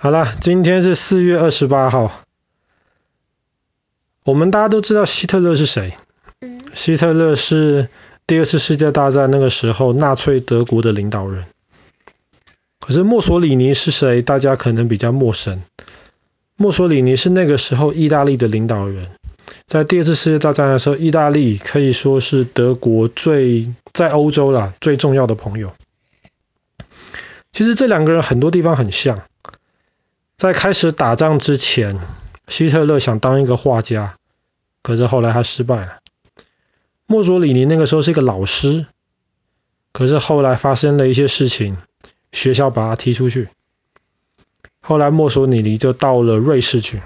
好了，今天是四月二十八号。我们大家都知道希特勒是谁？希特勒是第二次世界大战那个时候纳粹德国的领导人。可是墨索里尼是谁？大家可能比较陌生。墨索里尼是那个时候意大利的领导人。在第二次世界大战的时候，意大利可以说是德国最在欧洲啦最重要的朋友。其实这两个人很多地方很像。在开始打仗之前，希特勒想当一个画家，可是后来他失败了。墨索里尼那个时候是一个老师，可是后来发生了一些事情，学校把他踢出去。后来墨索里尼就到了瑞士去，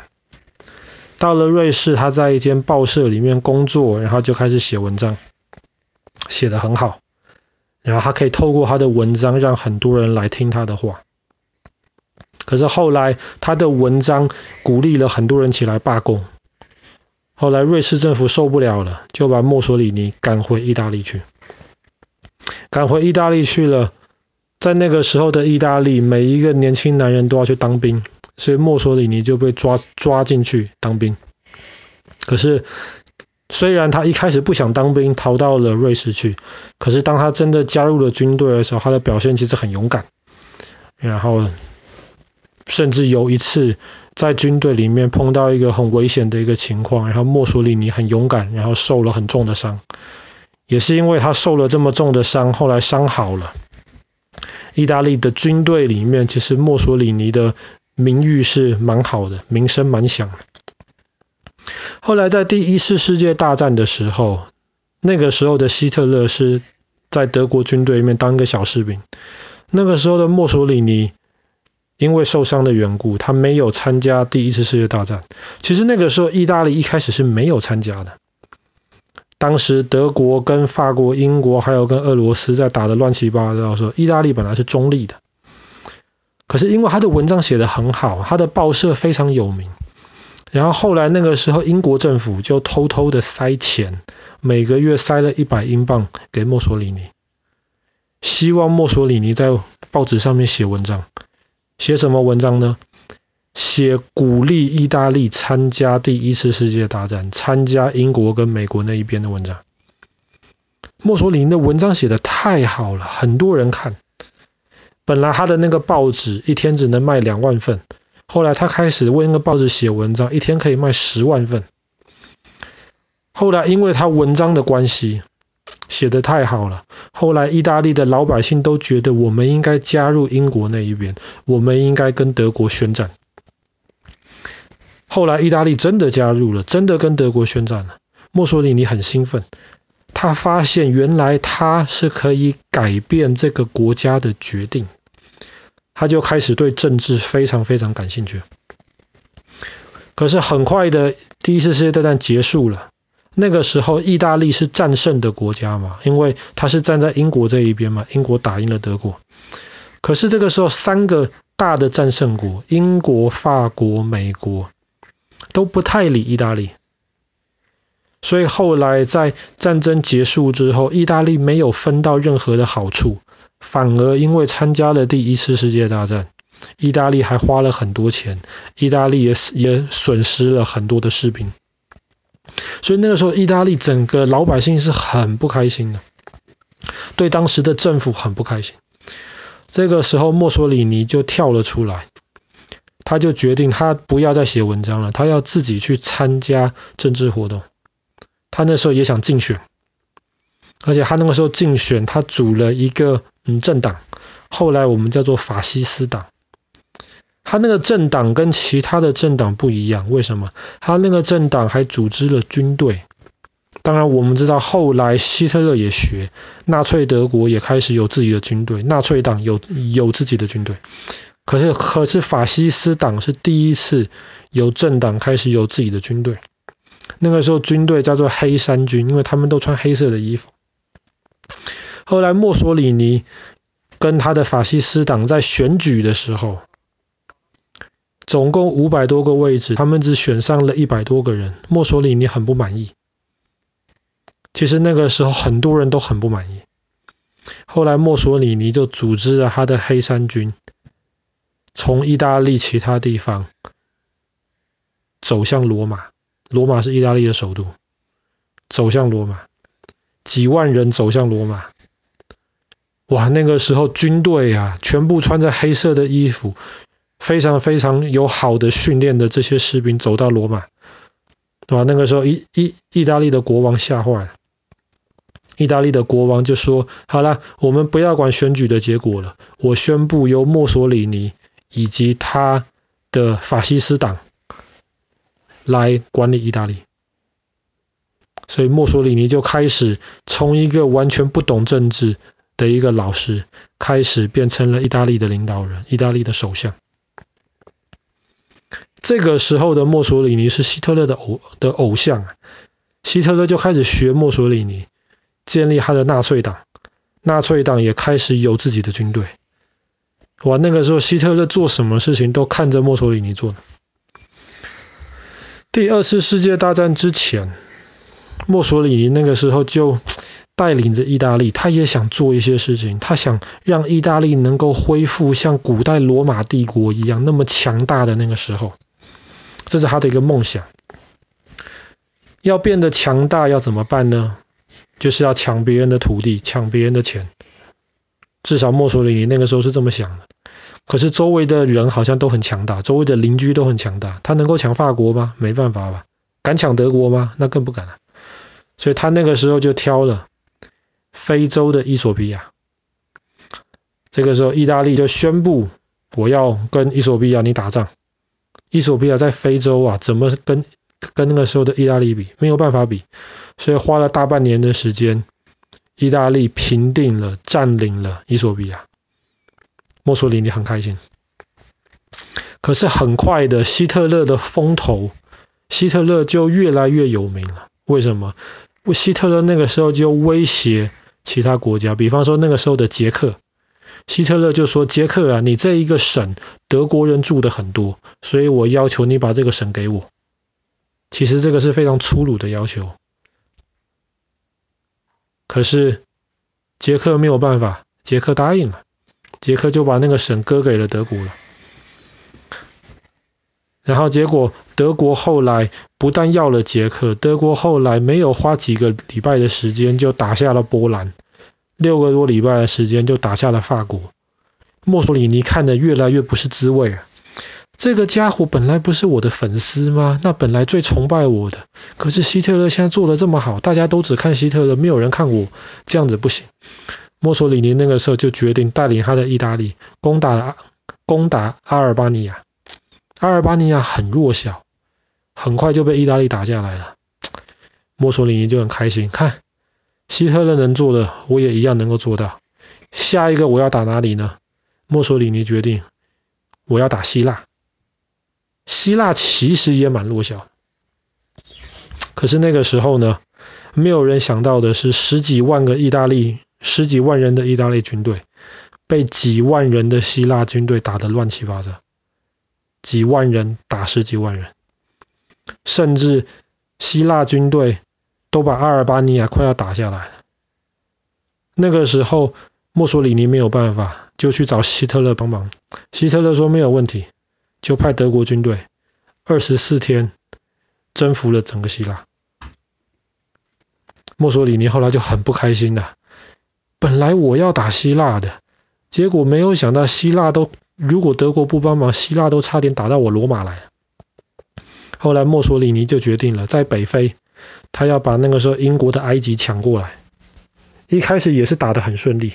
到了瑞士，他在一间报社里面工作，然后就开始写文章，写得很好，然后他可以透过他的文章让很多人来听他的话。可是后来，他的文章鼓励了很多人起来罢工。后来，瑞士政府受不了了，就把墨索里尼赶回意大利去。赶回意大利去了，在那个时候的意大利，每一个年轻男人都要去当兵，所以墨索里尼就被抓抓进去当兵。可是，虽然他一开始不想当兵，逃到了瑞士去，可是当他真的加入了军队的时候，他的表现其实很勇敢。然后。甚至有一次在军队里面碰到一个很危险的一个情况，然后墨索里尼很勇敢，然后受了很重的伤。也是因为他受了这么重的伤，后来伤好了。意大利的军队里面，其实墨索里尼的名誉是蛮好的，名声蛮响的。后来在第一次世界大战的时候，那个时候的希特勒是在德国军队里面当一个小士兵。那个时候的墨索里尼。因为受伤的缘故，他没有参加第一次世界大战。其实那个时候，意大利一开始是没有参加的。当时德国跟法国、英国还有跟俄罗斯在打得乱七八糟说，意大利本来是中立的。可是因为他的文章写得很好，他的报社非常有名。然后后来那个时候，英国政府就偷偷的塞钱，每个月塞了一百英镑给墨索里尼，希望墨索里尼在报纸上面写文章。写什么文章呢？写鼓励意大利参加第一次世界大战，参加英国跟美国那一边的文章。墨索里尼的文章写的太好了，很多人看。本来他的那个报纸一天只能卖两万份，后来他开始为那个报纸写文章，一天可以卖十万份。后来因为他文章的关系，写得太好了。后来，意大利的老百姓都觉得我们应该加入英国那一边，我们应该跟德国宣战。后来，意大利真的加入了，真的跟德国宣战了。墨索里尼很兴奋，他发现原来他是可以改变这个国家的决定，他就开始对政治非常非常感兴趣。可是很快的，第一次世界大战结束了。那个时候，意大利是战胜的国家嘛，因为他是站在英国这一边嘛，英国打赢了德国。可是这个时候，三个大的战胜国——英国、法国、美国——都不太理意大利。所以后来在战争结束之后，意大利没有分到任何的好处，反而因为参加了第一次世界大战，意大利还花了很多钱，意大利也也损失了很多的士兵。所以那个时候，意大利整个老百姓是很不开心的，对当时的政府很不开心。这个时候，墨索里尼就跳了出来，他就决定他不要再写文章了，他要自己去参加政治活动。他那时候也想竞选，而且他那个时候竞选，他组了一个嗯政党，后来我们叫做法西斯党。他那个政党跟其他的政党不一样，为什么？他那个政党还组织了军队。当然，我们知道后来希特勒也学，纳粹德国也开始有自己的军队，纳粹党有有自己的军队。可是，可是法西斯党是第一次有政党开始有自己的军队。那个时候军队叫做黑山军，因为他们都穿黑色的衣服。后来墨索里尼跟他的法西斯党在选举的时候。总共五百多个位置，他们只选上了一百多个人。墨索里尼很不满意。其实那个时候很多人都很不满意。后来墨索里尼就组织了他的黑衫军，从意大利其他地方走向罗马，罗马是意大利的首都，走向罗马，几万人走向罗马。哇，那个时候军队啊，全部穿着黑色的衣服，非常非常有好的训练的这些士兵走到罗马，对吧？那个时候，意意意大利的国王吓坏了，意大利的国王就说：“好了，我们不要管选举的结果了，我宣布由墨索里尼以及他的法西斯党来管理意大利。”所以墨索里尼就开始从一个完全不懂政治。的一个老师开始变成了意大利的领导人，意大利的首相。这个时候的墨索里尼是希特勒的偶的偶像，希特勒就开始学墨索里尼，建立他的纳粹党，纳粹党也开始有自己的军队。哇，那个时候希特勒做什么事情都看着墨索里尼做的。第二次世界大战之前，墨索里尼那个时候就。带领着意大利，他也想做一些事情，他想让意大利能够恢复像古代罗马帝国一样那么强大的那个时候，这是他的一个梦想。要变得强大，要怎么办呢？就是要抢别人的土地，抢别人的钱。至少墨索里尼那个时候是这么想的。可是周围的人好像都很强大，周围的邻居都很强大，他能够抢法国吗？没办法吧。敢抢德国吗？那更不敢了。所以他那个时候就挑了。非洲的伊索比亚，这个时候意大利就宣布，我要跟伊索比亚你打仗。伊索比亚在非洲啊，怎么跟跟那个时候的意大利比？没有办法比，所以花了大半年的时间，意大利平定了、占领了伊索比亚。墨索里尼很开心，可是很快的，希特勒的风头，希特勒就越来越有名了。为什么？希特勒那个时候就威胁。其他国家，比方说那个时候的捷克，希特勒就说：“捷克啊，你这一个省德国人住的很多，所以我要求你把这个省给我。”其实这个是非常粗鲁的要求，可是捷克没有办法，捷克答应了，捷克就把那个省割给了德国了。然后结果，德国后来不但要了捷克，德国后来没有花几个礼拜的时间就打下了波兰，六个多礼拜的时间就打下了法国。墨索里尼看得越来越不是滋味啊！这个家伙本来不是我的粉丝吗？那本来最崇拜我的，可是希特勒现在做的这么好，大家都只看希特勒，没有人看我，这样子不行。墨索里尼那个时候就决定带领他的意大利攻打攻打阿尔巴尼亚。阿尔巴尼亚很弱小，很快就被意大利打下来了。墨索里尼就很开心，看希特勒能做的，我也一样能够做到。下一个我要打哪里呢？墨索里尼决定，我要打希腊。希腊其实也蛮弱小，可是那个时候呢，没有人想到的是，十几万个意大利，十几万人的意大利军队，被几万人的希腊军队打得乱七八糟。几万人打十几万人，甚至希腊军队都把阿尔巴尼亚快要打下来了。那个时候，墨索里尼没有办法，就去找希特勒帮忙。希特勒说没有问题，就派德国军队二十四天征服了整个希腊。墨索里尼后来就很不开心了，本来我要打希腊的，结果没有想到希腊都。如果德国不帮忙，希腊都差点打到我罗马来。后来墨索里尼就决定了，在北非，他要把那个时候英国的埃及抢过来。一开始也是打得很顺利，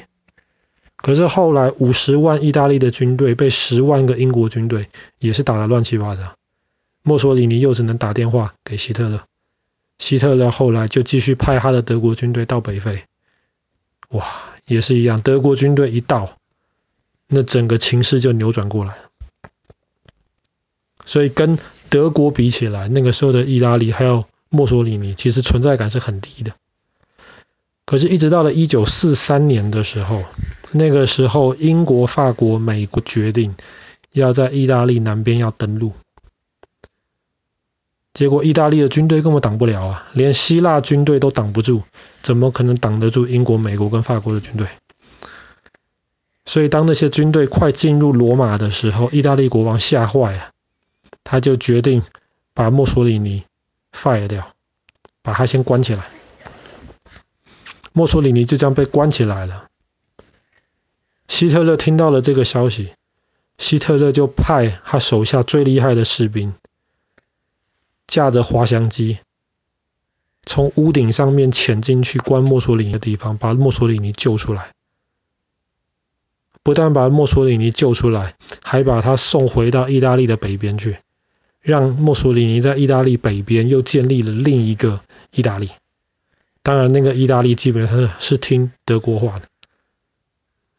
可是后来五十万意大利的军队被十万个英国军队也是打得乱七八糟。墨索里尼又只能打电话给希特勒，希特勒后来就继续派他的德国军队到北非。哇，也是一样，德国军队一到。那整个情势就扭转过来，所以跟德国比起来，那个时候的意大利还有墨索里尼，其实存在感是很低的。可是，一直到了一九四三年的时候，那个时候英国、法国、美国决定要在意大利南边要登陆，结果意大利的军队根本挡不了啊，连希腊军队都挡不住，怎么可能挡得住英国、美国跟法国的军队？所以当那些军队快进入罗马的时候，意大利国王吓坏了，他就决定把墨索里尼 fire 掉，把他先关起来。墨索里尼就这样被关起来了。希特勒听到了这个消息，希特勒就派他手下最厉害的士兵，驾着滑翔机，从屋顶上面潜进去关墨索里尼的地方，把墨索里尼救出来。不但把墨索里尼救出来，还把他送回到意大利的北边去，让墨索里尼在意大利北边又建立了另一个意大利。当然，那个意大利基本上是听德国话的。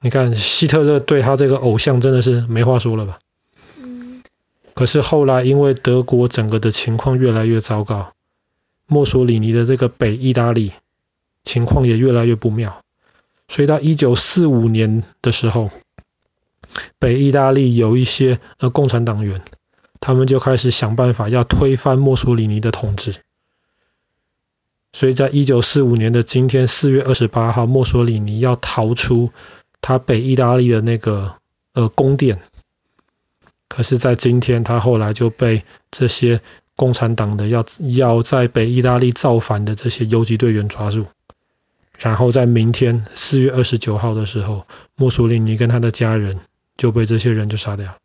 你看，希特勒对他这个偶像真的是没话说了吧？嗯。可是后来，因为德国整个的情况越来越糟糕，墨索里尼的这个北意大利情况也越来越不妙。所以到一九四五年的时候，北意大利有一些呃共产党员，他们就开始想办法要推翻墨索里尼的统治。所以在一九四五年的今天四月二十八号，墨索里尼要逃出他北意大利的那个呃宫殿。可是，在今天他后来就被这些共产党的要要在北意大利造反的这些游击队员抓住。然后在明天四月二十九号的时候，墨索里尼跟他的家人就被这些人就杀掉。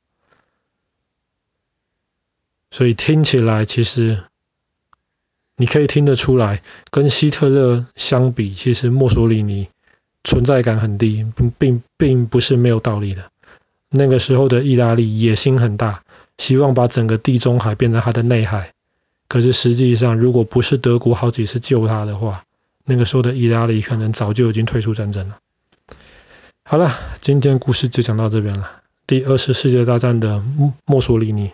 所以听起来，其实你可以听得出来，跟希特勒相比，其实墨索里尼存在感很低，并并不是没有道理的。那个时候的意大利野心很大，希望把整个地中海变成他的内海。可是实际上，如果不是德国好几次救他的话，那个时候的意大利可能早就已经退出战争了。好了，今天故事就讲到这边了。第二次世界大战的墨索里尼。